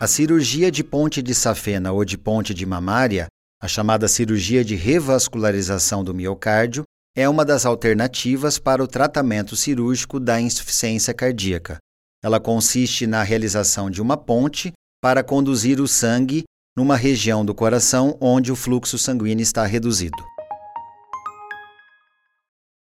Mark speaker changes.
Speaker 1: A cirurgia de ponte de safena ou de ponte de mamária, a chamada cirurgia de revascularização do miocárdio, é uma das alternativas para o tratamento cirúrgico da insuficiência cardíaca. Ela consiste na realização de uma ponte para conduzir o sangue numa região do coração onde o fluxo sanguíneo está reduzido.